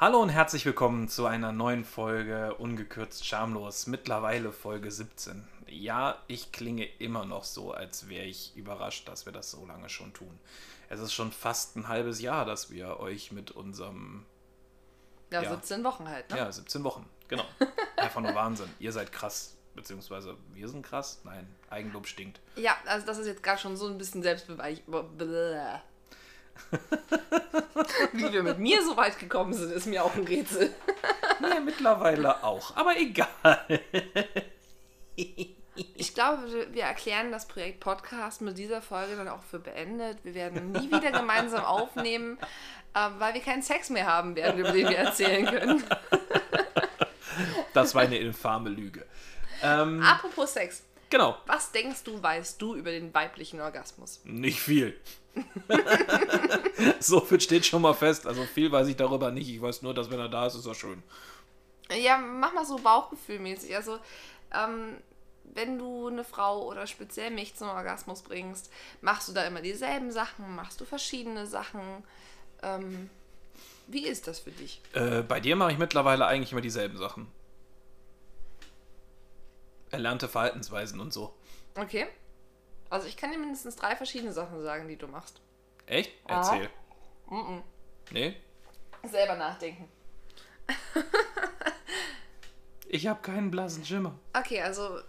Hallo und herzlich willkommen zu einer neuen Folge Ungekürzt Schamlos, mittlerweile Folge 17. Ja, ich klinge immer noch so, als wäre ich überrascht, dass wir das so lange schon tun. Es ist schon fast ein halbes Jahr, dass wir euch mit unserem. Ja, ja 17 Wochen halt, ne? Ja, 17 Wochen, genau. Einfach nur Wahnsinn. Ihr seid krass, beziehungsweise wir sind krass. Nein, Eigenlob stinkt. Ja, also das ist jetzt gerade schon so ein bisschen Selbstbeweich. Wie wir mit mir so weit gekommen sind, ist mir auch ein Rätsel. nee, mittlerweile auch. Aber egal. Ich glaube, wir erklären das Projekt Podcast mit dieser Folge dann auch für beendet. Wir werden nie wieder gemeinsam aufnehmen, äh, weil wir keinen Sex mehr haben werden, über den wir erzählen können. Das war eine infame Lüge. Ähm, Apropos Sex. Genau. Was denkst du, weißt du über den weiblichen Orgasmus? Nicht viel. so viel steht schon mal fest. Also viel weiß ich darüber nicht. Ich weiß nur, dass wenn er da ist, ist er schön. Ja, mach mal so bauchgefühlmäßig. Also, ähm, wenn du eine Frau oder speziell mich zum Orgasmus bringst, machst du da immer dieselben Sachen? Machst du verschiedene Sachen? Ähm, wie ist das für dich? Äh, bei dir mache ich mittlerweile eigentlich immer dieselben Sachen. Erlernte Verhaltensweisen und so. Okay. Also ich kann dir mindestens drei verschiedene Sachen sagen, die du machst. Echt? Erzähl. Mm -mm. Nee? Selber nachdenken. ich habe keinen blassen Schimmer. Okay, also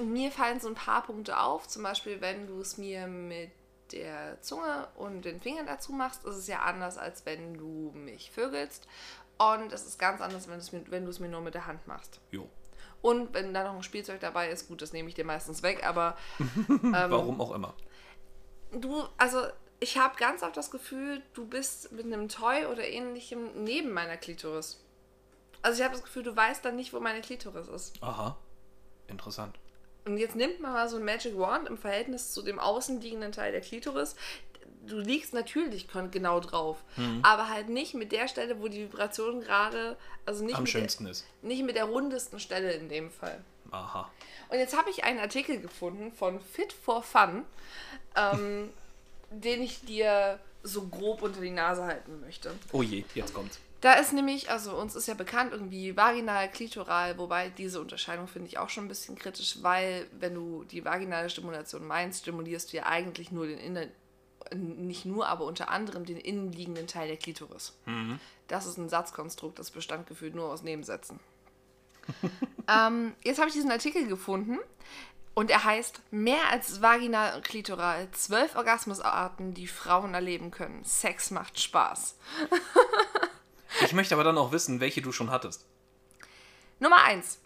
mir fallen so ein paar Punkte auf. Zum Beispiel, wenn du es mir mit der Zunge und den Fingern dazu machst, ist es ja anders, als wenn du mich vögelst. Und es ist ganz anders, wenn, mir, wenn du es mir nur mit der Hand machst. Jo. Und wenn da noch ein Spielzeug dabei ist, gut, das nehme ich dir meistens weg, aber. Ähm, Warum auch immer. Du, also ich habe ganz oft das Gefühl, du bist mit einem Toy oder ähnlichem neben meiner Klitoris. Also ich habe das Gefühl, du weißt dann nicht, wo meine Klitoris ist. Aha. Interessant. Und jetzt nimmt man mal so ein Magic Wand im Verhältnis zu dem außenliegenden Teil der Klitoris. Du liegst natürlich genau drauf, mhm. aber halt nicht mit der Stelle, wo die Vibration gerade, also nicht am schönsten der, ist. Nicht mit der rundesten Stelle in dem Fall. Aha. Und jetzt habe ich einen Artikel gefunden von Fit for Fun, ähm, den ich dir so grob unter die Nase halten möchte. Oh je, jetzt kommt's. Da ist nämlich, also uns ist ja bekannt irgendwie vaginal, klitoral, wobei diese Unterscheidung finde ich auch schon ein bisschen kritisch, weil wenn du die vaginale Stimulation meinst, stimulierst du ja eigentlich nur den innen, nicht nur, aber unter anderem den innenliegenden Teil der Klitoris. Mhm. Das ist ein Satzkonstrukt, das bestand gefühlt nur aus Nebensätzen. ähm, jetzt habe ich diesen Artikel gefunden und er heißt Mehr als vaginal und klitoral. Zwölf Orgasmusarten, die Frauen erleben können. Sex macht Spaß. Ich möchte aber dann auch wissen, welche du schon hattest. Nummer 1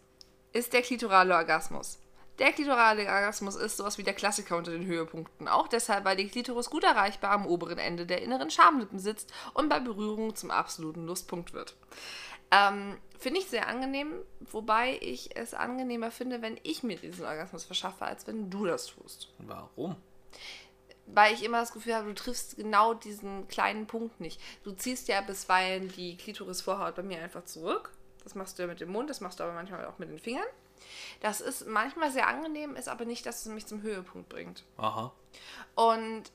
ist der klitorale Orgasmus. Der klitorale Orgasmus ist sowas wie der Klassiker unter den Höhepunkten. Auch deshalb, weil die Klitoris gut erreichbar am oberen Ende der inneren Schamlippen sitzt und bei Berührung zum absoluten Lustpunkt wird. Ähm, finde ich sehr angenehm, wobei ich es angenehmer finde, wenn ich mir diesen Orgasmus verschaffe, als wenn du das tust. Warum? weil ich immer das Gefühl habe, du triffst genau diesen kleinen Punkt nicht. Du ziehst ja bisweilen die Klitorisvorhaut bei mir einfach zurück. Das machst du ja mit dem Mund, das machst du aber manchmal auch mit den Fingern. Das ist manchmal sehr angenehm, ist aber nicht, dass es mich zum Höhepunkt bringt. Aha. Und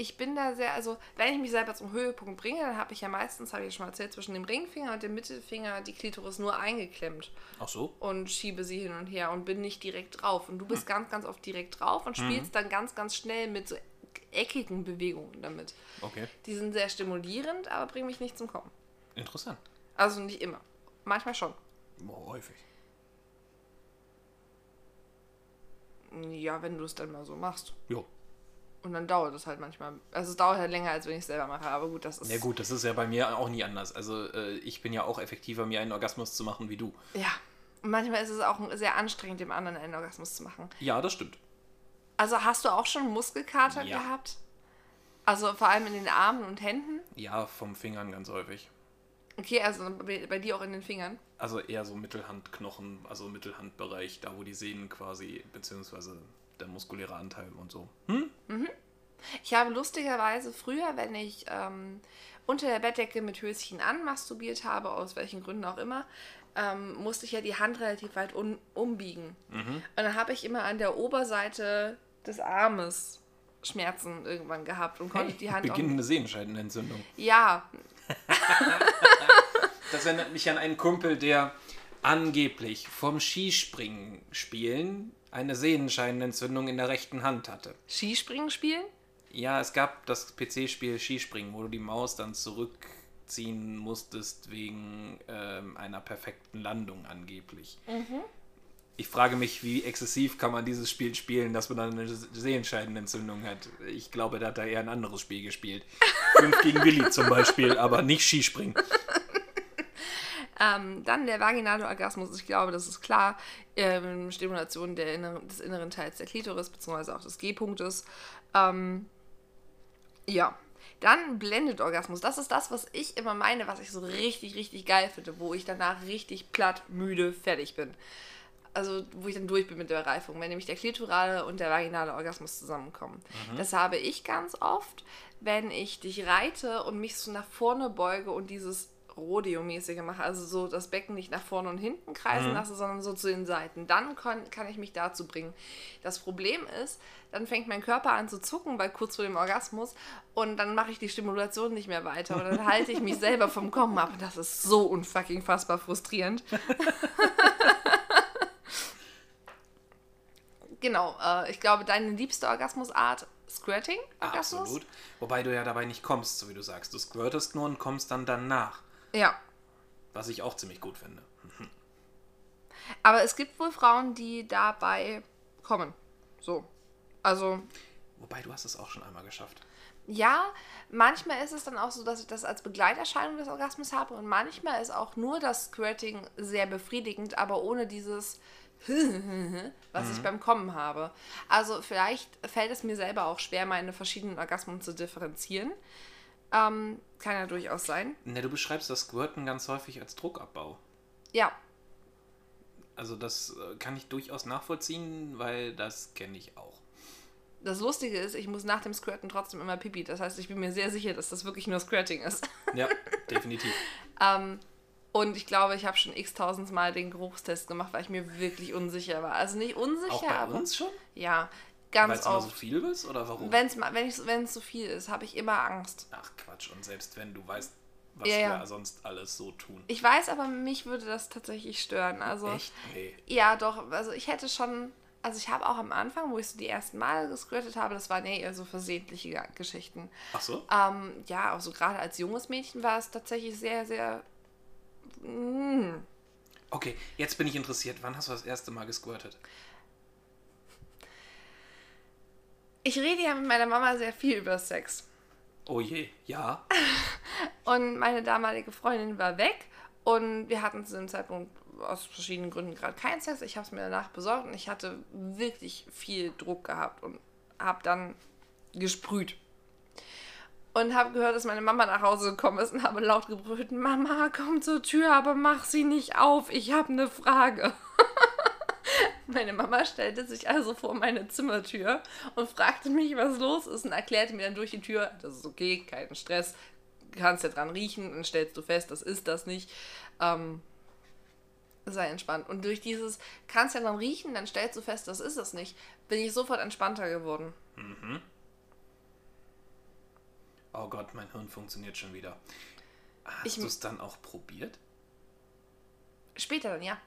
ich bin da sehr, also wenn ich mich selber zum Höhepunkt bringe, dann habe ich ja meistens, habe ich ja schon mal erzählt, zwischen dem Ringfinger und dem Mittelfinger die Klitoris nur eingeklemmt. Ach so. Und schiebe sie hin und her und bin nicht direkt drauf. Und du bist hm. ganz, ganz oft direkt drauf und spielst hm. dann ganz, ganz schnell mit so eckigen Bewegungen damit. Okay. Die sind sehr stimulierend, aber bringen mich nicht zum Kommen. Interessant. Also nicht immer. Manchmal schon. Boah, häufig. Ja, wenn du es dann mal so machst. Jo. Und dann dauert es halt manchmal. Also es dauert halt länger, als wenn ich es selber mache. Aber gut, das ist. Ja gut, das ist ja bei mir auch nie anders. Also äh, ich bin ja auch effektiver, mir einen Orgasmus zu machen wie du. Ja. Und manchmal ist es auch sehr anstrengend, dem anderen einen Orgasmus zu machen. Ja, das stimmt. Also hast du auch schon Muskelkater ja. gehabt? Also vor allem in den Armen und Händen? Ja, vom Fingern ganz häufig. Okay, also bei, bei dir auch in den Fingern? Also eher so Mittelhandknochen, also Mittelhandbereich, da wo die Sehnen quasi, beziehungsweise der muskuläre Anteil und so. Hm? Mhm. Ich habe lustigerweise früher, wenn ich ähm, unter der Bettdecke mit Höschen an masturbiert habe, aus welchen Gründen auch immer, ähm, musste ich ja die Hand relativ weit umbiegen. Mhm. Und dann habe ich immer an der Oberseite des Armes Schmerzen irgendwann gehabt und konnte hey, die Hand beginnende Sehenscheidenentzündung. Ja. Das erinnert mich an einen Kumpel, der angeblich vom Skispringen spielen eine Sehenscheinentzündung in der rechten Hand hatte. Skispringen spielen? Ja, es gab das PC-Spiel Skispringen, wo du die Maus dann zurückziehen musstest wegen ähm, einer perfekten Landung angeblich. Ich frage mich, wie exzessiv kann man dieses Spiel spielen, dass man dann eine Sehenscheidenentzündung hat. Ich glaube, da hat er eher ein anderes Spiel gespielt. Fünf gegen Willi zum Beispiel, aber nicht Skispringen. Ähm, dann der vaginale Orgasmus, ich glaube, das ist klar. Ähm, Stimulation der inneren, des inneren Teils der Klitoris, beziehungsweise auch des G-Punktes. Ähm, ja. Dann Blended Orgasmus. Das ist das, was ich immer meine, was ich so richtig, richtig geil finde, wo ich danach richtig platt, müde, fertig bin. Also, wo ich dann durch bin mit der Reifung, wenn nämlich der klitorale und der vaginale Orgasmus zusammenkommen. Das habe ich ganz oft, wenn ich dich reite und mich so nach vorne beuge und dieses Rodeo-mäßige mache, also so das Becken nicht nach vorne und hinten kreisen lasse, sondern so zu den Seiten. Dann kann, kann ich mich dazu bringen. Das Problem ist, dann fängt mein Körper an zu zucken bei kurz vor dem Orgasmus und dann mache ich die Stimulation nicht mehr weiter und dann halte ich mich selber vom Kommen ab und das ist so unfucking fassbar frustrierend. genau, äh, ich glaube, deine liebste Orgasmusart, Squirting? Orgasmus? Absolut. Wobei du ja dabei nicht kommst, so wie du sagst. Du squirtest nur und kommst dann danach. Ja. Was ich auch ziemlich gut finde. Aber es gibt wohl Frauen, die dabei kommen. So. Also, Wobei du hast es auch schon einmal geschafft. ja, manchmal ist es dann auch so, dass ich das als Begleiterscheinung des Orgasmus habe und manchmal ist auch nur das Squirting sehr befriedigend, aber ohne dieses was ich beim Kommen habe. Also vielleicht fällt es mir selber auch schwer, meine verschiedenen Orgasmen zu differenzieren. Ähm, kann ja durchaus sein. Ne, du beschreibst das Squirten ganz häufig als Druckabbau. Ja, Also das äh, kann ich durchaus nachvollziehen, weil das kenne ich auch. das Lustige ist, ich muss nach dem Squirten trotzdem immer pipi. Das heißt, ich bin mir sehr sicher, dass das wirklich nur Squirting ist. Ja, definitiv. Ähm, und ich glaube, ich habe schon x tausend Mal den Geruchstest gemacht, weil ich mir wirklich unsicher war. Also nicht unsicher, Auch bei aber uns schon? ja, Weil ganz es immer so oft. viel ist oder warum? Wenn's wenn es wenn es zu viel ist, habe ich immer Angst. Ach Quatsch, und selbst wenn du weißt, was Ja, wir ja. sonst alles so tun. Ich weiß aber, mich würde das tatsächlich stören. Also Echt? Nee. ja, doch. Also ich hätte schon. Also ich habe auch am Anfang, wo ich so die ersten Mal gesquirtet habe, das waren ja eher so versehentliche Geschichten. Ach so? Ähm, ja, auch so gerade als junges Mädchen war es tatsächlich sehr, sehr. Mm, Okay, jetzt bin ich interessiert. Wann hast du das erste Mal gesquirtet? Ich rede ja mit meiner Mama sehr viel über Sex. Oh je, ja. Und meine damalige Freundin war weg und wir hatten zu dem Zeitpunkt aus verschiedenen Gründen gerade keinen Sex. Ich habe es mir danach besorgt und ich hatte wirklich viel Druck gehabt und habe dann gesprüht. Und habe gehört, dass meine Mama nach Hause gekommen ist und habe laut gebrüllt, Mama, komm zur Tür, aber mach sie nicht auf, ich habe eine Frage. Meine Mama stellte sich also vor meine Zimmertür und fragte mich, was los ist und erklärte mir dann durch die Tür, das ist okay, kein Stress, kannst ja dran riechen und stellst du fest, das ist das nicht. Ähm, sei entspannt. Und durch dieses, kannst ja dran riechen, dann stellst du fest, das ist es nicht, bin ich sofort entspannter geworden. Oh Gott, mein Hirn funktioniert schon wieder. Hast du es dann auch probiert? Später dann, ja.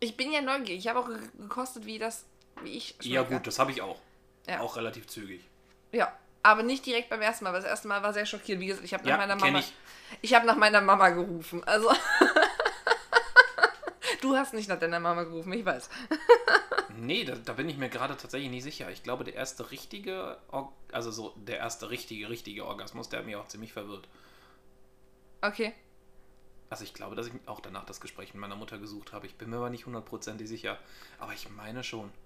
Ich bin ja neugierig. Ich habe auch ge- gekostet, wie das, wie ich Ja schmecke. gut, das habe ich auch. Ja. Auch relativ zügig. Ja, aber nicht direkt beim ersten Mal, weil das erste Mal war sehr schockierend. Wie gesagt, ich habe nach Ja, meiner Mama. ich. Ich, habe nach meiner Mama gerufen. Also. du hast nicht nach deiner Mama gerufen, ich weiß. Nee, da, da bin ich mir gerade tatsächlich nicht sicher. Ich glaube, der erste richtige, Or also so der erste richtige, richtige Orgasmus, der hat mich auch ziemlich verwirrt. Okay. Also ich glaube, dass ich auch danach das Gespräch mit meiner Mutter gesucht habe. Ich bin mir aber nicht hundertprozentig sicher. Aber ich meine schon.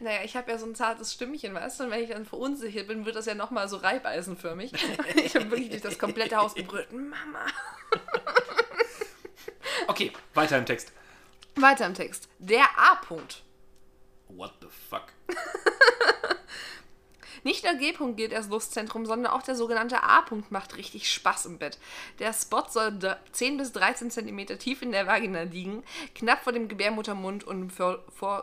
Naja, ich habe ja so ein zartes Stimmchen, weißt du? Und wenn ich dann verunsichert bin, wird das ja nochmal so reibeisenförmig. ich habe wirklich durch das komplette Haus gebrüllt. Mama. Okay, weiter im Text. Weiter im Text. Der A-Punkt. What the fuck? Nicht der G-Punkt gilt als Lustzentrum, sondern auch der sogenannte A-Punkt macht richtig Spaß im Bett. Der Spot soll dr- 10 bis 13 cm tief in der Vagina liegen, knapp vor dem Gebärmuttermund und vor, vor,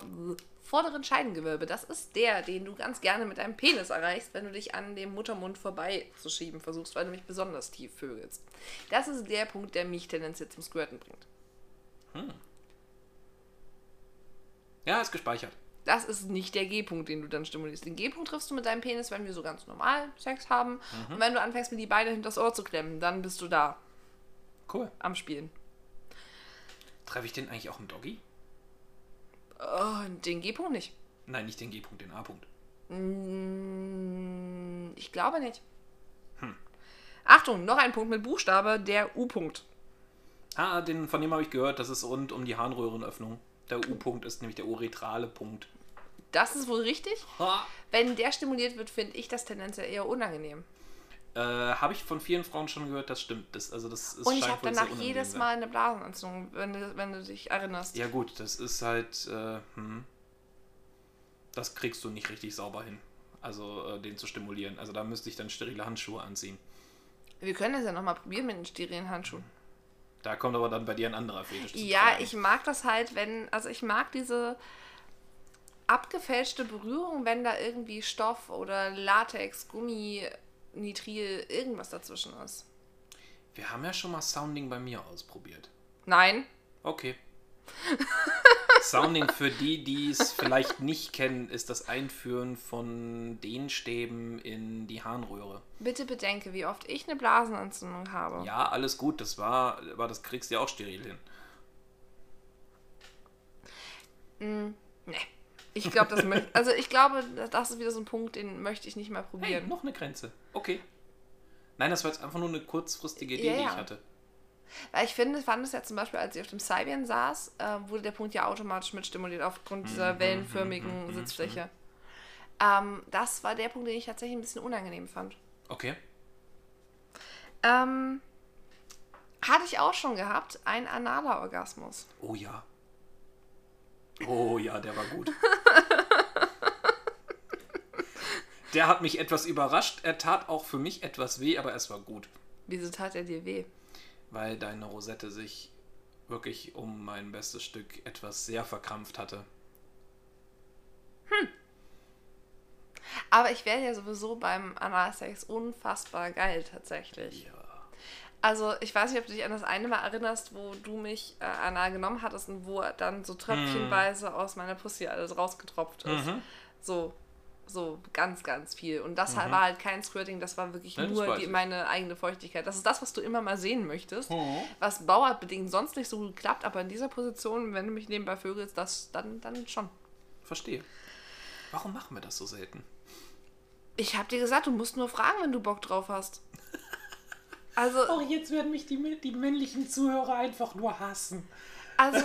vorderen Scheidengewölbe. Das ist der, den du ganz gerne mit deinem Penis erreichst, wenn du dich an dem Muttermund vorbeizuschieben versuchst, weil du mich besonders tief vögelst. Das ist der Punkt, der mich tendenziell zum Squirten bringt. Ja, ist gespeichert. Das ist nicht der G-Punkt, den du dann stimulierst. Den G-Punkt triffst du mit deinem Penis, wenn wir so ganz normal Sex haben. Und wenn du anfängst, mir die Beine hinters Ohr zu klemmen, dann bist du da Cool. am Spielen. Treffe ich den eigentlich auch im Doggy? Oh, den G-Punkt nicht. Nein, nicht den G-Punkt, den A-Punkt. Mm, Ich glaube nicht. Achtung, noch ein Punkt mit Buchstabe, der U-Punkt. Ah, den, von dem habe ich gehört, das ist rund um die Harnröhrenöffnung. Der U-Punkt ist nämlich der uretrale Punkt. Das ist wohl richtig. Ha. Wenn der stimuliert wird, finde ich das tendenziell eher unangenehm. Äh, habe ich von vielen Frauen schon gehört, das stimmt. Das, also das ist Und ich habe danach jedes. Mal eine Blasenentzündung, wenn du, wenn du dich erinnerst. Ja gut, das ist halt, äh, hm. das kriegst du nicht richtig sauber hin. Also äh, den zu stimulieren. Also da müsste ich dann sterile Handschuhe anziehen. Wir können das ja nochmal probieren mit den sterilen Handschuhen. Da kommt aber dann bei dir ein anderer Fetisch Ja, ich mag das halt, wenn, also ich mag diese abgefälschte Berührung, wenn da irgendwie Stoff oder Latex, Gummi, Nitril, irgendwas dazwischen ist. Wir haben ja schon mal Sounding bei mir ausprobiert. Nein, Okay. Sounding für die, die es vielleicht nicht kennen, ist das Einführen von Dehnstäben in die Harnröhre. bitte bedenke, wie oft ich eine Blasenentzündung habe. Ja, alles gut, das war, aber das kriegst du ja auch steril hin. Nee. Ich glaube, das möchte. Also ich glaube, das ist wieder so ein Punkt, den möchte ich nicht mehr Hey, probieren. noch eine Grenze. Okay. Nein, das war jetzt einfach nur eine kurzfristige Idee, Ja, die ja. ich hatte. Weil ich finde, fand es ja zum Beispiel, als ich auf dem Sabian saß, äh, wurde der Punkt ja automatisch mitstimuliert aufgrund Mhm, dieser wellenförmigen Sitzfläche. Ähm, das war der Punkt, den ich tatsächlich ein bisschen unangenehm fand. Okay. Ähm, hatte ich auch schon gehabt, ein analer Orgasmus. Oh ja. Oh ja, der war gut. Der hat mich etwas überrascht. Er tat auch für mich etwas weh, aber es war gut. Wieso tat er dir weh? Weil deine Rosette sich wirklich um mein bestes Stück etwas sehr verkrampft hatte. Aber ich werde ja sowieso beim Analsex unfassbar geil tatsächlich. Ja. Also ich weiß nicht, ob du dich an das eine Mal erinnerst, wo du mich äh, anal genommen hattest und wo dann so tröpfchenweise aus meiner Pussy alles rausgetropft ist. Mhm. So, so ganz, ganz viel. Und das war halt kein Squirting, das war wirklich Ja, nur die, meine eigene Feuchtigkeit. Das ist das, was du immer mal sehen möchtest. Mhm. Was bauartbedingt sonst nicht so gut klappt, aber in dieser Position, wenn du mich nebenbei vögelst, das dann, dann schon. Verstehe. Warum machen wir das so selten? Ich hab dir gesagt, du musst nur fragen, wenn du Bock drauf hast. Also, Oh, jetzt werden mich die, die männlichen Zuhörer einfach nur hassen. Also.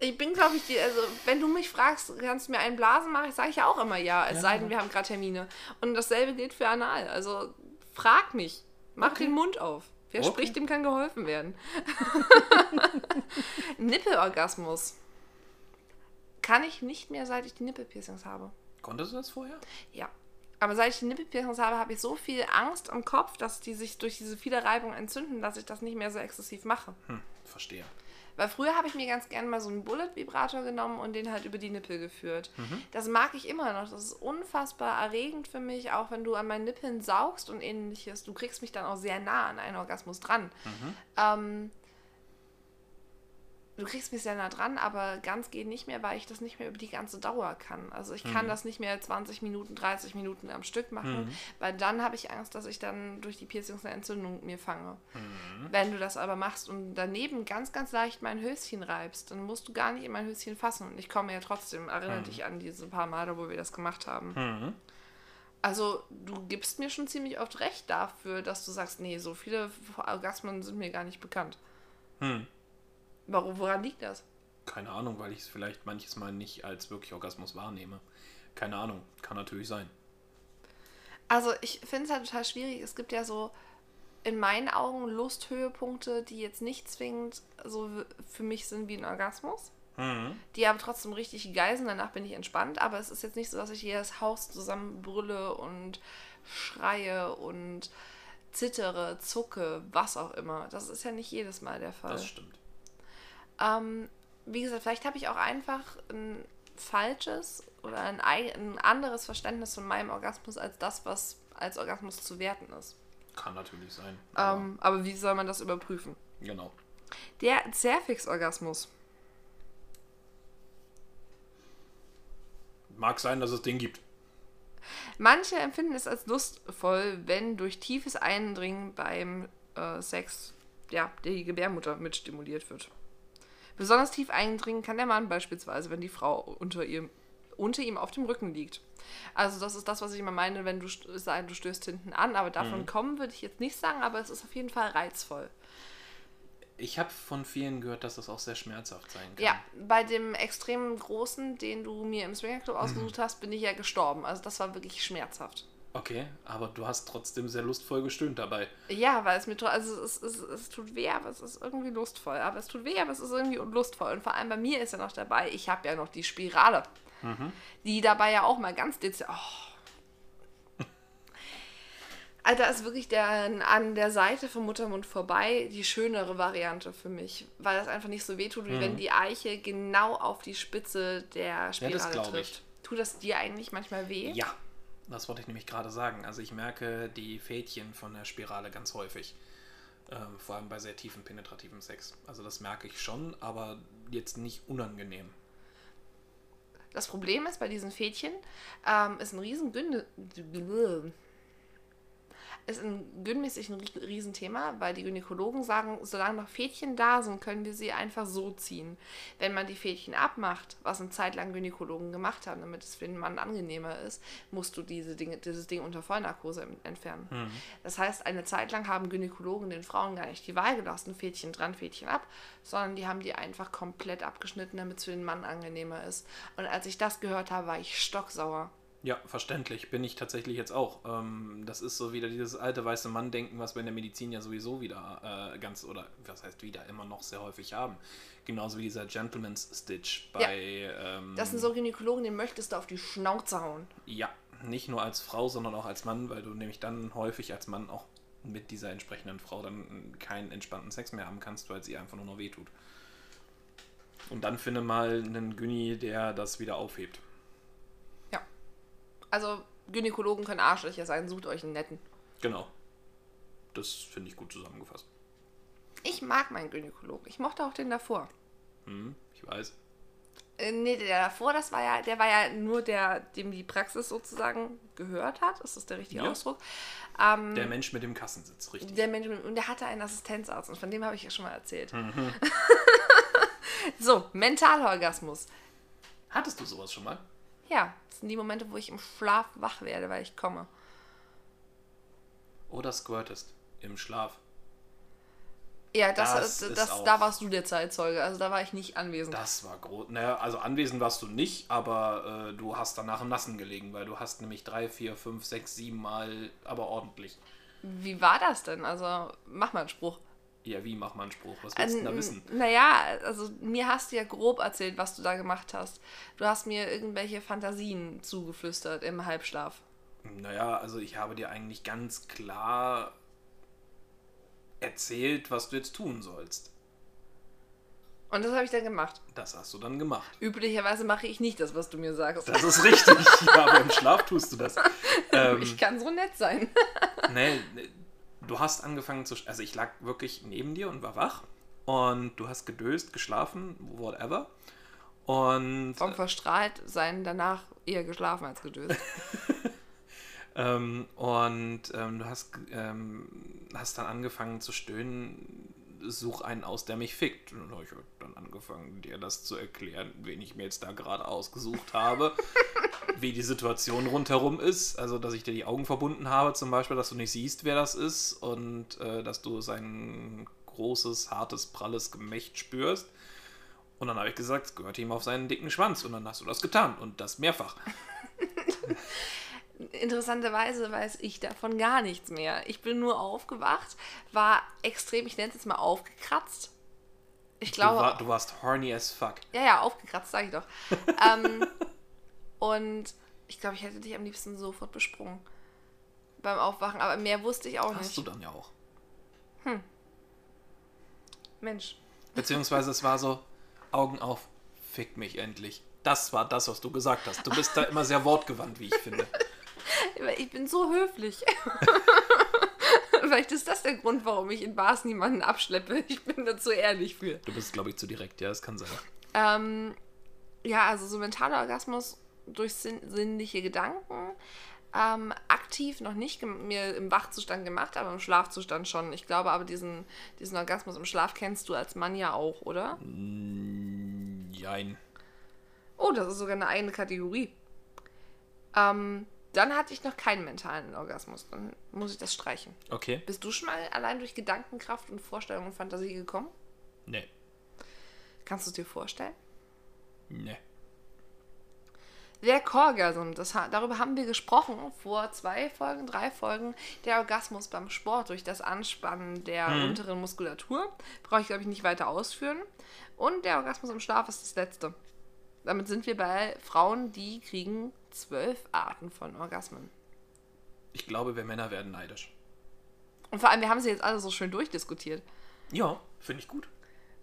Ich bin, glaube ich, die, also, wenn du mich fragst, kannst du mir einen Blasen machen, sage ich ja auch immer ja, es Ja. sei denn, wir haben gerade Termine. Und dasselbe gilt für Anal. Also, frag mich. Mach Okay. den Mund auf. Wer Okay. spricht, dem kann geholfen werden. Nippelorgasmus. Kann ich nicht mehr, seit ich die Nippelpiercings habe. Konntest du das vorher? Ja. Aber seit ich die Nippelpiercings habe, habe ich so viel Angst am Kopf, dass die sich durch diese viele Reibung entzünden, dass ich das nicht mehr so exzessiv mache. Hm, verstehe. Weil früher habe ich mir ganz gerne mal so einen Bullet-Vibrator genommen und den halt über die Nippel geführt. Das mag ich immer noch. Das ist unfassbar erregend für mich, auch wenn du an meinen Nippeln saugst und ähnliches. Du kriegst mich dann auch sehr nah an einen Orgasmus dran. Ähm, du kriegst mich sehr nah dran, aber ganz geht nicht mehr, weil ich das nicht mehr über die ganze Dauer kann. Also ich kann das nicht mehr 20 Minuten, 30 Minuten am Stück machen, weil dann habe ich Angst, dass ich dann durch die Piercings eine Entzündung mir fange. Wenn du das aber machst und daneben ganz, ganz leicht mein Höschen reibst, dann musst du gar nicht in mein Höschen fassen. Und ich komme ja trotzdem, erinnere dich an diese paar Male, wo wir das gemacht haben. Mhm. Also du gibst mir schon ziemlich oft recht dafür, dass du sagst, nee, so viele Orgasmen sind mir gar nicht bekannt. Hm. Warum, woran liegt das? Keine Ahnung, weil ich es vielleicht manches Mal nicht als wirklich Orgasmus wahrnehme. Keine Ahnung, kann natürlich sein. Also ich finde es halt total schwierig. Es gibt ja so in meinen Augen Lusthöhepunkte, die jetzt nicht zwingend so für mich sind wie ein Orgasmus. Mhm. Die aber trotzdem richtig geil sind. Danach bin ich entspannt. Aber es ist jetzt nicht so, dass ich hier das Haus zusammenbrülle und schreie und zittere, zucke, was auch immer. Das ist ja nicht jedes Mal der Fall. Das stimmt. Ähm, wie gesagt, vielleicht habe ich auch einfach ein falsches oder ein, ei- ein anderes Verständnis von meinem Orgasmus als das, was als Orgasmus zu werten ist. Kann natürlich sein. aber Ähm, aber wie soll man das überprüfen? Genau. Der Zerfix-Orgasmus. Mag sein, dass es den gibt. Manche empfinden es als lustvoll, wenn durch tiefes Eindringen beim äh, Sex ja, die Gebärmutter mitstimuliert wird. Besonders tief eindringen kann der Mann beispielsweise, wenn die Frau unter ihm, unter ihm auf dem Rücken liegt. Also das ist das, was ich immer meine, wenn du du stößt hinten an, aber davon kommen würde ich jetzt nicht sagen, aber es ist auf jeden Fall reizvoll. Ich habe von vielen gehört, dass das auch sehr schmerzhaft sein kann. Ja, bei dem extrem großen, den du mir im Swingerclub Mhm. ausgesucht hast, bin ich ja gestorben. Also das war wirklich schmerzhaft. Okay, aber du hast trotzdem sehr lustvoll gestöhnt dabei. Ja, weil es mir, also es, es, es tut weh, aber es ist irgendwie lustvoll. Aber es tut weh, aber es ist irgendwie lustvoll. Und vor allem bei mir ist ja noch dabei, ich habe ja noch die Spirale, die dabei ja auch mal ganz dezent. Oh. Alter, ist wirklich der, an der Seite vom Muttermund vorbei die schönere Variante für mich, weil das einfach nicht so weh tut, wie wenn die Eiche genau auf die Spitze der Spirale glaub ich. trifft. Tut das dir eigentlich manchmal weh? Ja, das wollte ich nämlich gerade sagen. Also ich merke die Fädchen von der Spirale ganz häufig. Ähm, vor allem bei sehr tiefen penetrativen Sex. Also das merke ich schon, aber jetzt nicht unangenehm. Das Problem ist bei diesen Fädchen, ähm, ist ein riesen Günde, ist ein gynmäßig ein ri- Riesenthema, weil die Gynäkologen sagen, solange noch Fädchen da sind, können wir sie einfach so ziehen. Wenn man die Fädchen abmacht, was eine Zeit lang Gynäkologen gemacht haben, damit es für den Mann angenehmer ist, musst du diese Dinge, dieses Ding unter Vollnarkose entfernen. Das heißt, eine Zeit lang haben Gynäkologen den Frauen gar nicht die Wahl gelassen, Fädchen dran, Fädchen ab, sondern die haben die einfach komplett abgeschnitten, damit es für den Mann angenehmer ist. Und als ich das gehört habe, war ich stocksauer. Ja, verständlich. Bin ich tatsächlich jetzt auch. Ähm, das ist so wieder dieses alte weiße Mann-Denken, was wir in der Medizin ja sowieso wieder äh, ganz, oder was heißt wieder, immer noch sehr häufig haben. Genauso wie dieser Gentleman's Stitch bei. Ähm, Das sind so Gynäkologen, den möchtest du auf die Schnauze hauen. Ja, nicht nur als Frau, sondern auch als Mann, weil du nämlich dann häufig als Mann auch mit dieser entsprechenden Frau dann keinen entspannten Sex mehr haben kannst, weil sie einfach nur noch wehtut. Und dann finde mal einen Günni, der das wieder aufhebt. Also, Gynäkologen können Arschlöcher sein, sucht euch einen netten. Genau. Das finde ich gut zusammengefasst. Ich mag meinen Gynäkologen. Ich mochte auch den davor. Hm, ich weiß. Äh, nee, der davor, das war ja, der war ja nur der, dem die Praxis sozusagen gehört hat. Ist das der richtige Ja. Ausdruck? Ähm, Der Mensch mit dem Kassensitz, richtig. Der Mensch, mit- und der hatte einen Assistenzarzt und von dem habe ich ja schon mal erzählt. Mhm. so, Mentalorgasmus. Hattest du sowas schon mal? Ja, das sind die Momente, wo ich im Schlaf wach werde, weil ich komme. Oder squirtest im Schlaf? Ja, das, Das das, ist das auch- da warst du der Zeitzeuge, also da war ich nicht anwesend. Das war groß. Naja, also anwesend warst du nicht, aber äh, du hast danach im Nassen gelegen, weil du hast nämlich drei, vier, fünf, sechs, sieben Mal, aber ordentlich. Wie war das denn? Also, mach mal einen Spruch. Ja, wie mach mal einen Spruch? Was willst du denn da wissen? Naja, also mir hast du ja grob erzählt, was du da gemacht hast. Du hast mir irgendwelche Fantasien zugeflüstert im Halbschlaf. Naja, also ich habe dir eigentlich ganz klar erzählt, was du jetzt tun sollst. Und das habe ich dann gemacht. Das hast du dann gemacht. Üblicherweise mache ich nicht das, was du mir sagst. Das ist richtig, ja, aber im Schlaf tust du das. Ähm, ich kann so nett sein. nee, du hast angefangen zu. Also ich lag wirklich neben dir und war wach. Und du hast gedöst, geschlafen, whatever. Und Vom verstrahlt sein danach eher geschlafen als gedöst. Ähm, und ähm, du hast, ähm, hast dann angefangen zu stöhnen, such einen aus, der mich fickt. Und dann habe ich dann angefangen, dir das zu erklären, wen ich mir jetzt da gerade ausgesucht habe, wie die Situation rundherum ist. Also, dass ich dir die Augen verbunden habe, zum Beispiel, dass du nicht siehst, wer das ist und äh, dass du sein großes, hartes, pralles Gemächt spürst. Und dann habe ich gesagt, es gehört ihm auf seinen dicken Schwanz. Und dann hast du das getan. Und das mehrfach. Interessanterweise weiß ich davon gar nichts mehr. Ich bin nur aufgewacht, war extrem, ich nenne es jetzt mal aufgekratzt. Ich glaube, du, war, du warst horny as fuck. ja, ja, aufgekratzt, sage ich doch. ähm, und ich glaube, ich hätte dich am liebsten sofort besprungen beim Aufwachen, aber mehr wusste ich auch Hast du nicht. dann ja auch. Mensch. Beziehungsweise es war so, Augen auf, fick mich endlich. Das war das, was du gesagt hast. Du bist da immer sehr wortgewandt, wie ich finde. Ich bin so höflich. Vielleicht ist das der Grund, warum ich in Bars niemanden abschleppe. Ich bin da zu ehrlich für. Du bist, glaube ich, zu direkt, ja, das kann sein. Ähm, ja, also so mentaler Orgasmus durch sinn sinnliche Gedanken. Ähm, aktiv noch nicht mir im Wachzustand gemacht, aber im Schlafzustand schon. Ich glaube aber, diesen, diesen Orgasmus im Schlaf kennst du als Mann ja auch, oder? Jein. Oh, das ist sogar eine eigene Kategorie. Ähm, dann hatte ich noch keinen mentalen Orgasmus. Dann muss ich das streichen. Okay. Bist du schon mal allein durch Gedankenkraft und Vorstellung und Fantasie gekommen? Nee. Kannst du es dir vorstellen? Nee. Der Korgasm, das, darüber haben wir gesprochen vor zwei Folgen, drei Folgen. Der Orgasmus beim Sport durch das Anspannen der Mhm. unteren Muskulatur. Brauche ich, glaube ich, nicht weiter ausführen. Und der Orgasmus im Schlaf ist das letzte. Damit sind wir bei Frauen, die kriegen zwölf Arten von Orgasmen. Ich glaube, wir Männer werden neidisch. Und vor allem, wir haben sie jetzt alle so schön durchdiskutiert. Ja, finde ich gut.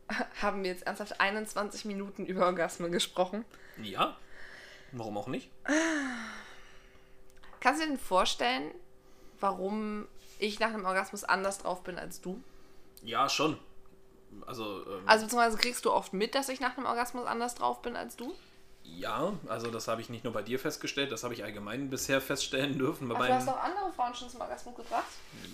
Haben wir jetzt ernsthaft 21 Minuten über Orgasmen gesprochen. Ja. Warum auch nicht? Kannst du dir denn vorstellen, warum ich nach einem Orgasmus anders drauf bin als du? Ja, schon. Also, ähm, Also beziehungsweise kriegst du oft mit, dass ich nach einem Orgasmus anders drauf bin als du? ja, also das habe ich nicht nur bei dir festgestellt, das habe ich allgemein bisher feststellen dürfen. Bei Ach, du hast auch andere Frauen schon zum Orgasmus gebracht?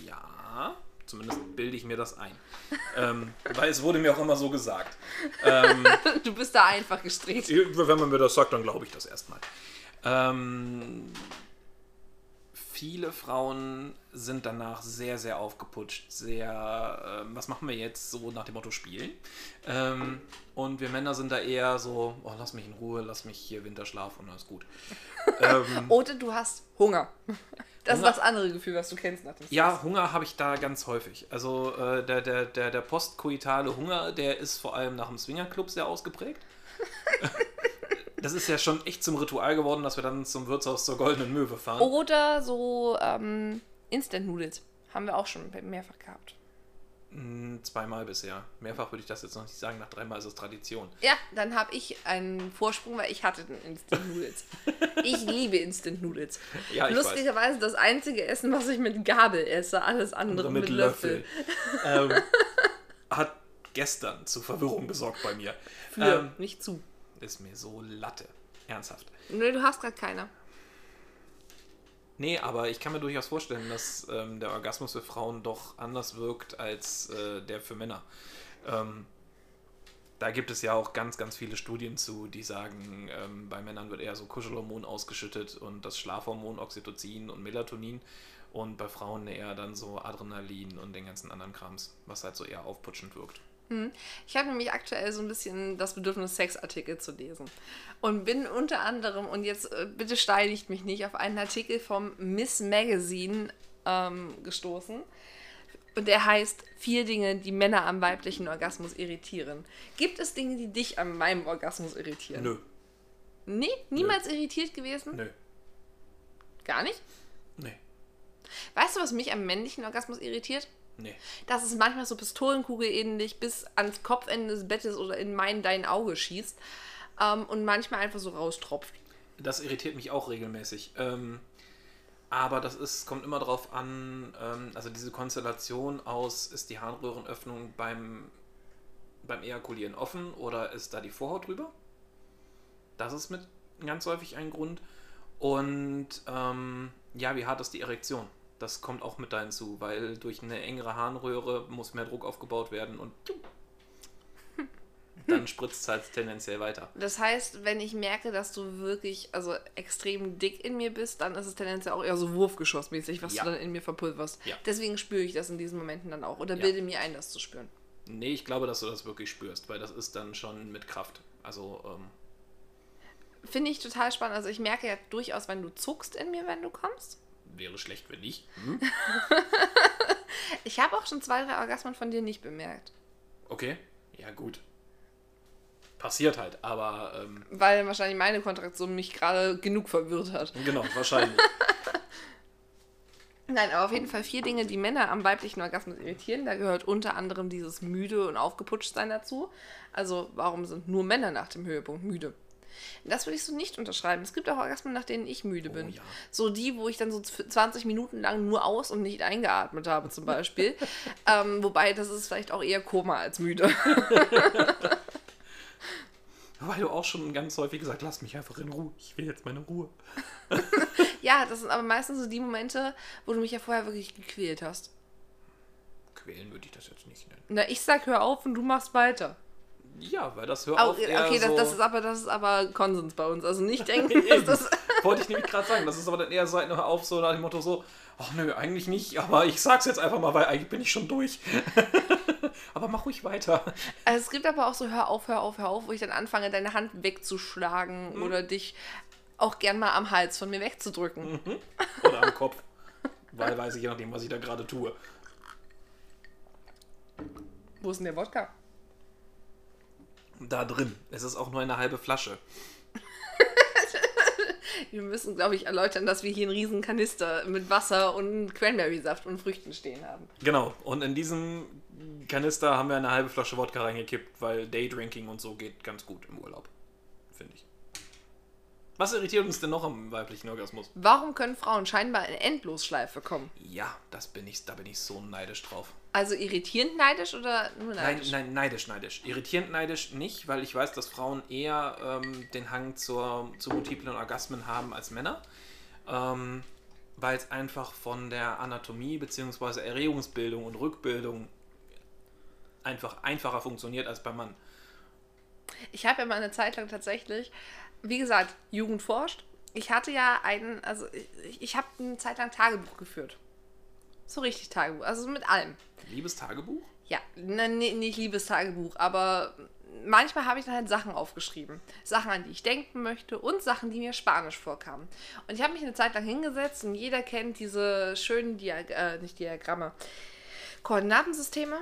ja, zumindest bilde ich mir das ein. ähm, weil es wurde mir auch immer so gesagt. Ähm, Du bist da einfach gestreht. Wenn man mir das sagt, dann glaube ich das erstmal. Ähm, viele Frauen sind danach sehr, sehr aufgeputscht, sehr, ähm, was machen wir jetzt, so nach dem Motto spielen. Ähm, und wir Männer sind da eher so, oh, lass mich in Ruhe, lass mich hier Winterschlaf und alles gut. ähm, Oder du hast Hunger. Das Hunger. ist das andere Gefühl, was du kennst nach dem Sex. ja, Hunger habe ich da ganz häufig. Also äh, der, der, der, der postkoitale Hunger, der ist vor allem nach dem Swingerclub sehr ausgeprägt. Das ist ja schon echt zum Ritual geworden, dass wir dann zum Wirtshaus zur Goldenen Möwe fahren. Oder so ähm, Instant Noodles. Haben wir auch schon mehrfach gehabt. Mm, Zweimal bisher. Mehrfach würde ich das jetzt noch nicht sagen, nach dreimal ist es Tradition. Ja, dann habe ich einen Vorsprung, weil ich hatte den Instant Noodles. ich liebe Instant Noodles. Ja. Lustigerweise das einzige Essen, was ich mit Gabel esse, alles andere mit, Löffel. ähm, hat gestern zu Verwirrung gesorgt bei mir. Für, Ähm, nicht zu. ist mir so Latte. Ernsthaft. Nö, du hast gerade keine. Nee, aber ich kann mir durchaus vorstellen, dass ähm, der Orgasmus für Frauen doch anders wirkt als äh, der für Männer. Ähm, da gibt es ja auch ganz, ganz viele Studien zu, die sagen, ähm, bei Männern wird eher so Kuschelhormon ausgeschüttet und das Schlafhormon Oxytocin und Melatonin und bei Frauen eher dann so Adrenalin und den ganzen anderen Krams, was halt so eher aufputschend wirkt. Ich habe nämlich aktuell so ein bisschen das Bedürfnis, Sexartikel zu lesen. Und bin unter anderem, und jetzt äh, bitte steinigt mich nicht, auf einen Artikel vom Miss Magazine ähm, gestoßen. Und der heißt Vier Dinge, die Männer am weiblichen Orgasmus irritieren. Gibt es Dinge, die dich an meinem Orgasmus irritieren? Nö, Nee? Niemals irritiert gewesen? nö, Gar nicht? nee, Weißt du, was mich am männlichen Orgasmus irritiert? Nee. dass es manchmal so Pistolenkugel ähnlich bis ans Kopfende des Bettes oder in mein, dein Auge schießt ähm, und manchmal einfach so raustropft. Das irritiert mich auch regelmäßig. Ähm, aber das ist, kommt immer darauf an, ähm, also diese Konstellation aus, ist die Harnröhrenöffnung beim, beim Ejakulieren offen oder ist da die Vorhaut drüber? Das ist mit ganz häufig ein Grund. Und ähm, ja, wie hart ist die Erektion? Das kommt auch mit da hinzu, weil durch eine engere Harnröhre muss mehr Druck aufgebaut werden und dann spritzt es halt tendenziell weiter. Das heißt, wenn ich merke, dass du wirklich also extrem dick in mir bist, dann ist es tendenziell auch eher so wurfgeschossmäßig, was Ja. du dann in mir verpulverst. Ja. Deswegen spüre ich das in diesen Momenten dann auch oder Ja. bilde mir ein, das zu spüren. Nee, ich glaube, dass du das wirklich spürst, weil das ist dann schon mit Kraft. Also, ähm, Finde ich total spannend. Also ich merke ja durchaus, wenn du zuckst in mir, wenn du kommst. Wäre schlecht, wenn nicht. Hm? Ich habe auch schon zwei, drei Orgasmen von dir nicht bemerkt. Okay, ja gut. Passiert halt, aber ähm, Weil wahrscheinlich meine Kontraktion mich gerade genug verwirrt hat. genau, wahrscheinlich. Nein, aber auf jeden Fall vier Dinge, die Männer am weiblichen Orgasmus irritieren. Da gehört unter anderem dieses müde und aufgeputscht sein dazu. Also warum sind nur Männer nach dem Höhepunkt müde? Das würde ich so nicht unterschreiben. Es gibt auch Orgasmen, nach denen ich müde bin. Oh ja. So die, wo ich dann so 20 Minuten lang nur aus und nicht eingeatmet habe, zum Beispiel. ähm, wobei, das ist vielleicht auch eher Koma als müde. Weil du auch schon ganz häufig gesagt lass mich einfach in Ruhe. Ich will jetzt meine Ruhe. ja, das sind aber meistens so die Momente, wo du mich ja vorher wirklich gequält hast. Quälen würde ich das jetzt nicht nennen. Na, ich sag, hör auf und du machst weiter. Ja, weil das hör Oh, auf eher okay, so... das, das, ist aber, das ist aber Konsens bei uns. Also nicht denken, dass das. Wollte ich nämlich gerade sagen. Das ist aber dann eher so Hör auf, so nach dem Motto so, ach nö, eigentlich nicht, aber ich sag's jetzt einfach mal, weil eigentlich bin ich schon durch. aber mach ruhig weiter. Also es gibt aber auch so Hör auf, hör auf, hör auf, wo ich dann anfange, deine Hand wegzuschlagen oder dich auch gern mal am Hals von mir wegzudrücken. Oder am Kopf. Weil weiß ich je nachdem, was ich da gerade tue. Wo ist denn der Wodka? Da drin. Es ist auch nur eine halbe Flasche. Wir müssen, glaube ich, erläutern, dass wir hier einen riesen Kanister mit Wasser und Cranberry-Saft und Früchten stehen haben. Genau. Und in diesem Kanister haben wir eine halbe Flasche Wodka reingekippt, weil Daydrinking und so geht ganz gut im Urlaub. Finde ich. Was irritiert uns denn noch am weiblichen Orgasmus? Warum können Frauen scheinbar in Endlosschleife kommen? Ja, das bin ich, da bin ich so neidisch drauf. Also irritierend neidisch oder nur Nein, neidisch? nein, neidisch, neidisch. Irritierend neidisch nicht, weil ich weiß, dass Frauen eher ähm, den Hang zur, zu multiplen Orgasmen haben als Männer. Ähm, weil es einfach von der Anatomie bzw. Erregungsbildung und Rückbildung einfach einfacher funktioniert als beim Mann. Ich habe ja mal eine Zeit lang tatsächlich, wie gesagt, Jugend forscht. Ich hatte ja einen, also ich, ich habe eine Zeit lang Tagebuch geführt. So richtig Tagebuch, also mit allem. Liebestagebuch? Ja, ne, ne, nicht Liebestagebuch, aber manchmal habe ich dann halt Sachen aufgeschrieben. Sachen, an die ich denken möchte und Sachen, die mir spanisch vorkamen. Und ich habe mich eine Zeit lang hingesetzt und jeder kennt diese schönen Diag äh, nicht Diagramme, Koordinatensysteme.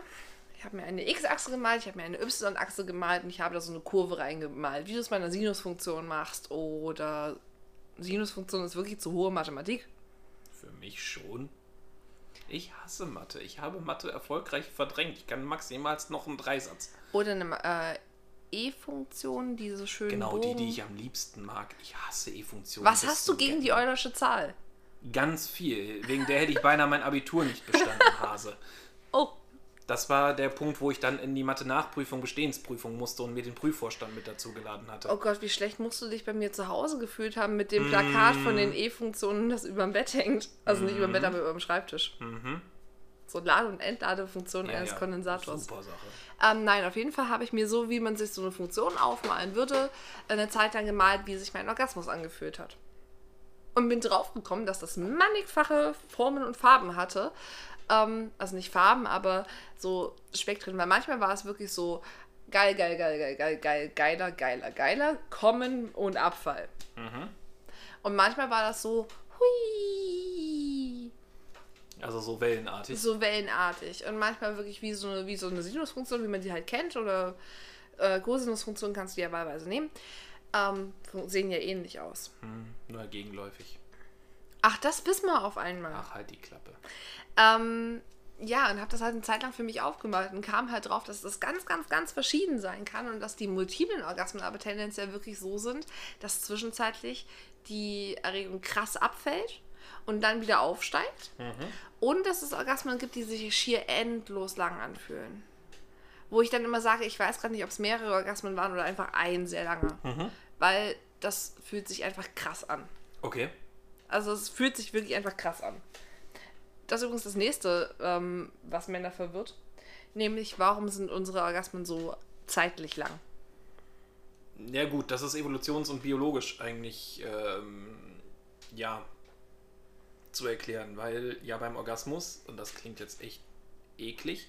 Ich habe mir eine X-Achse gemalt, ich habe mir eine Y-Achse gemalt und ich habe da so eine Kurve reingemalt, wie du es bei einer Sinusfunktion machst oder Sinusfunktion ist wirklich zu hohe Mathematik. Für mich schon. Ich hasse Mathe. Ich habe Mathe erfolgreich verdrängt. Ich kann maximal noch einen Dreisatz. Oder eine äh, E-Funktion, diese schönen Genau, die, Bogen. die ich am liebsten mag. Ich hasse E-Funktionen. Was hast du gegen die Eulersche Zahl? Ganz viel. Wegen der hätte ich beinahe mein Abitur nicht bestanden, Hase. Oh, Das war der Punkt, wo ich dann in die Mathe-Nachprüfung, Bestehensprüfung musste und mir den Prüfvorstand mit dazu geladen hatte. oh Gott, wie schlecht musst du dich bei mir zu Hause gefühlt haben mit dem Plakat von Mm. den E-Funktionen, das über dem Bett hängt. Also nicht über dem Bett, aber über dem Schreibtisch. So Lade- und Entladefunktion Mhm. Ja, eines ja, Kondensators. Super Sache. Ähm, nein, auf jeden Fall habe ich mir so, wie man sich so eine Funktion aufmalen würde, eine Zeit lang gemalt, wie sich mein Orgasmus angefühlt hat. Und bin draufgekommen, dass das mannigfache Formen und Farben hatte. Ähm, also nicht Farben, aber so Spektren. Weil manchmal war es wirklich so geil, geil, geil, geil, geil, geil, geiler, geiler, geiler, kommen und Abfall. Und manchmal war das so hui, Also so wellenartig. so wellenartig. Und manchmal wirklich wie so eine, wie so eine Sinusfunktion, wie man die halt kennt. Oder äh, Cosinusfunktion kannst du ja wahlweise nehmen. Ähm, sehen ja ähnlich aus. Hm, nur gegenläufig. Ach, das wissen wir auf einmal. Ach, halt die Klappe. Ähm, ja, und habe das halt eine Zeit lang für mich aufgemalt und kam halt drauf, dass das ganz, ganz, ganz verschieden sein kann und dass die multiplen Orgasmen aber tendenziell wirklich so sind, dass zwischenzeitlich die Erregung krass abfällt und dann wieder aufsteigt. Und dass es Orgasmen gibt, die sich schier endlos lang anfühlen. Wo ich dann immer sage, ich weiß gerade nicht, ob es mehrere Orgasmen waren oder einfach ein sehr langer. Weil das fühlt sich einfach krass an. Okay. Also es fühlt sich wirklich einfach krass an. Das ist übrigens das nächste, ähm, was Männer verwirrt. Nämlich, warum sind unsere Orgasmen so zeitlich lang? Ja gut, das ist evolutions- und biologisch eigentlich ähm, ja zu erklären, weil ja beim Orgasmus, und das klingt jetzt echt eklig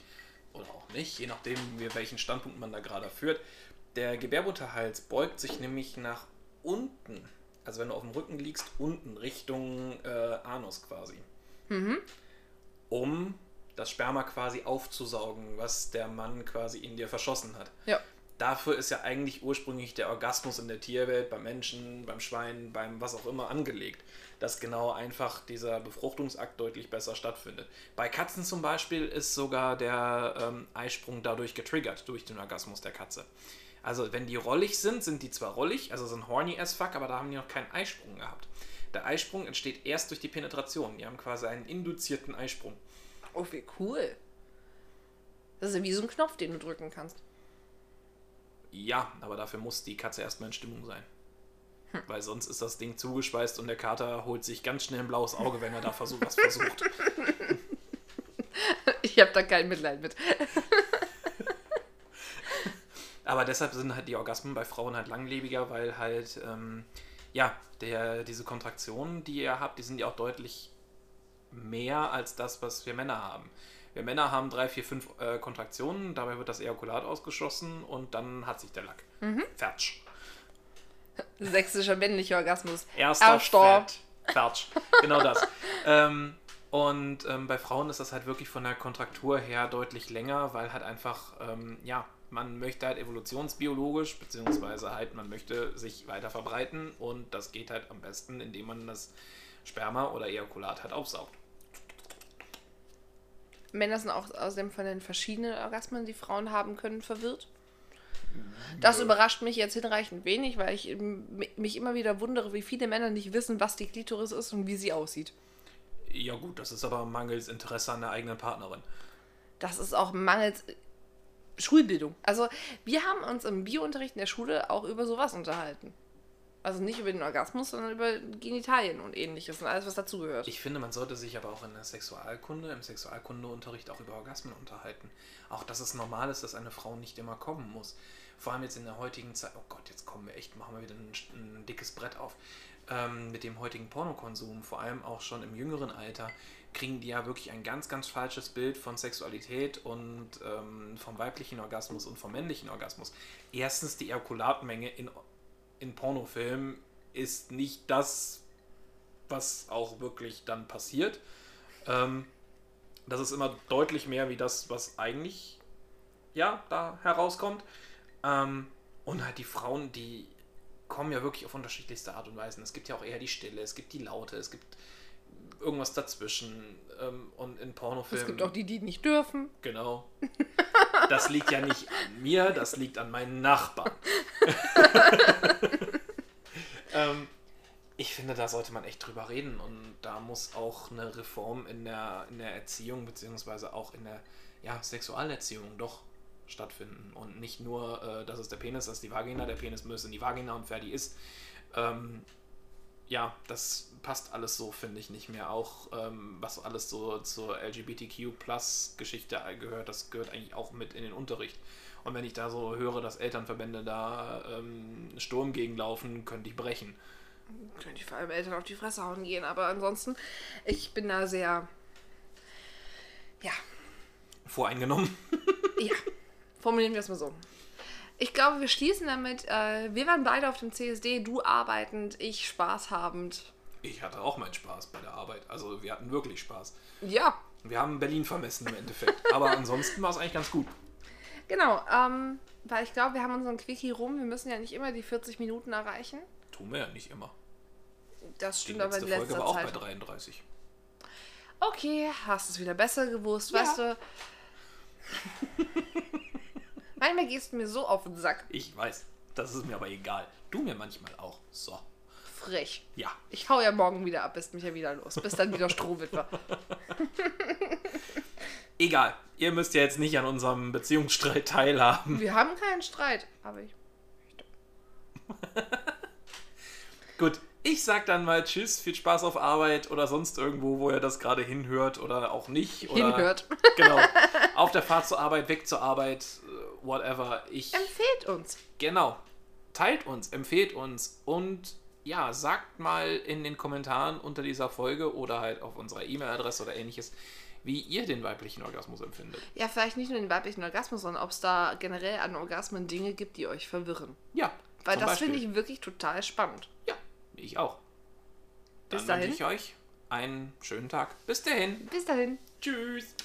oder auch nicht, je nachdem, welchen Standpunkt man da gerade führt, der Gebärmutterhals beugt sich nämlich nach unten. Also wenn du auf dem Rücken liegst, unten Richtung äh, Anus quasi. Um das Sperma quasi aufzusaugen, was der Mann quasi in dir verschossen hat. Ja. dafür ist ja eigentlich ursprünglich der Orgasmus in der Tierwelt, beim Menschen, beim Schwein, beim was auch immer angelegt. Dass genau einfach dieser Befruchtungsakt deutlich besser stattfindet. Bei Katzen zum Beispiel ist sogar der ähm, Eisprung dadurch getriggert, durch den Orgasmus der Katze. Also wenn die rollig sind, sind die zwar rollig, also sind horny as fuck, aber da haben die noch keinen Eisprung gehabt. Der Eisprung entsteht erst durch die Penetration. Die haben quasi einen induzierten Eisprung. Oh, wie cool. Das ist ja wie so ein Knopf, den du drücken kannst. Ja, aber dafür muss die Katze erstmal in Stimmung sein. Hm. Weil sonst ist das Ding zugeschweißt und der Kater holt sich ganz schnell ein blaues Auge, wenn er da versucht, was versucht. Ich habe da kein Mitleid mit. Aber deshalb sind halt die Orgasmen bei Frauen halt langlebiger, weil halt, ähm, ja, der, diese Kontraktionen, die ihr habt, die sind ja auch deutlich mehr als das, was wir Männer haben. Wir Männer haben drei, vier, fünf äh, Kontraktionen, dabei wird das Ejakulat ausgeschossen und dann hat sich der Lack. Mhm. Fertig. Sächsischer männlicher Orgasmus. Erster Fett. Fertig. Genau das. ähm, und ähm, bei Frauen ist das halt wirklich von der Kontraktur her deutlich länger, weil halt einfach, ähm, ja, man möchte halt evolutionsbiologisch, beziehungsweise halt man möchte sich weiter verbreiten und das geht halt am besten, indem man das Sperma oder Ejakulat halt aufsaugt. Männer sind auch außerdem von den verschiedenen Orgasmen, die Frauen haben können, verwirrt. Das überrascht mich jetzt hinreichend wenig, weil ich mich immer wieder wundere, wie viele Männer nicht wissen, was die Klitoris ist und wie sie aussieht. Ja gut, das ist aber mangels Interesse an der eigenen Partnerin. Das ist auch mangels Schulbildung. Also wir haben uns im Biounterricht in der Schule auch über sowas unterhalten. Also nicht über den Orgasmus, sondern über Genitalien und ähnliches und alles, was dazugehört. Ich finde, man sollte sich aber auch in der Sexualkunde, im Sexualkundeunterricht auch über Orgasmen unterhalten. Auch, dass es normal ist, dass eine Frau nicht immer kommen muss. Vor allem jetzt in der heutigen Zeit, oh Gott, jetzt kommen wir echt, machen wir wieder ein, ein dickes Brett auf. Ähm, mit dem heutigen Pornokonsum, vor allem auch schon im jüngeren Alter, kriegen die ja wirklich ein ganz, ganz falsches Bild von Sexualität und ähm, vom weiblichen Orgasmus und vom männlichen Orgasmus. Erstens die Ejakulatmenge in in Pornofilmen ist nicht das, was auch wirklich dann passiert. Ähm, das ist immer deutlich mehr wie das, was eigentlich ja da herauskommt. Ähm, und halt die Frauen, die kommen ja wirklich auf unterschiedlichste Art und Weise. Es gibt ja auch eher die Stille, es gibt die Laute, es gibt irgendwas dazwischen. Ähm, und in Pornofilmen. Es gibt auch die, die nicht dürfen. Genau. Das liegt ja nicht an mir, das liegt an meinen Nachbarn. ähm, ich finde, da sollte man echt drüber reden und da muss auch eine Reform in der, in der Erziehung, beziehungsweise auch in der ja, Sexualerziehung doch stattfinden. Und nicht nur, äh, das ist der Penis, das ist die Vagina, der Penis müsse in die Vagina und fertig ist. Ähm, ja, das passt alles so, finde ich, nicht mehr. Auch ähm, was alles so zur LGBTQ-Plus-Geschichte gehört, das gehört eigentlich auch mit in den Unterricht. Und wenn ich da so höre, dass Elternverbände da ähm, Sturm gegenlaufen, könnte ich brechen. Könnte ich vor allem Eltern auf die Fresse hauen gehen, aber ansonsten, ich bin da sehr, ja. Voreingenommen? ja, formulieren wir es mal so. Ich glaube, wir schließen damit. Äh, wir waren beide auf dem CSD, du arbeitend, ich Spaß habend. Ich hatte auch meinen Spaß bei der Arbeit. Also wir hatten wirklich Spaß. Ja. Wir haben Berlin vermessen im Endeffekt. Aber ansonsten war es eigentlich ganz gut. Genau, ähm, weil ich glaube, wir haben unseren Quickie rum. Wir müssen ja nicht immer die 40 Minuten erreichen. Tun wir ja nicht immer. Das stimmt die aber in letzter Folge war auch Zeit. bei 33. Okay, hast es wieder besser gewusst, ja. weißt du. Manchmal gehst du mir so auf den Sack. Ich weiß. Das ist mir aber egal. Du mir manchmal auch. So. Frech. Ja. Ich hau ja morgen wieder ab, bist mich ja wieder los. Bis dann wieder Strohwitwer. egal. Ihr müsst ja jetzt nicht an unserem Beziehungsstreit teilhaben. Wir haben keinen Streit, aber ich. Gut, ich sag dann mal Tschüss, viel Spaß auf Arbeit oder sonst irgendwo, wo ihr das gerade hinhört oder auch nicht. Oder, hinhört. Genau. Auf der Fahrt zur Arbeit, weg zur Arbeit, whatever. Ich, empfehlt uns. Genau. Teilt uns, empfehlt uns und ja, sagt mal in den Kommentaren unter dieser Folge oder halt auf unserer E-Mail-Adresse oder ähnliches, wie ihr den weiblichen Orgasmus empfindet. Ja, vielleicht nicht nur den weiblichen Orgasmus, sondern ob es da generell an Orgasmen Dinge gibt, die euch verwirren. Ja. Weil das finde ich wirklich total spannend. Ja, ich auch. Bis Dann dahin. wünsche ich euch einen schönen Tag. Bis dahin. Bis dahin. Tschüss.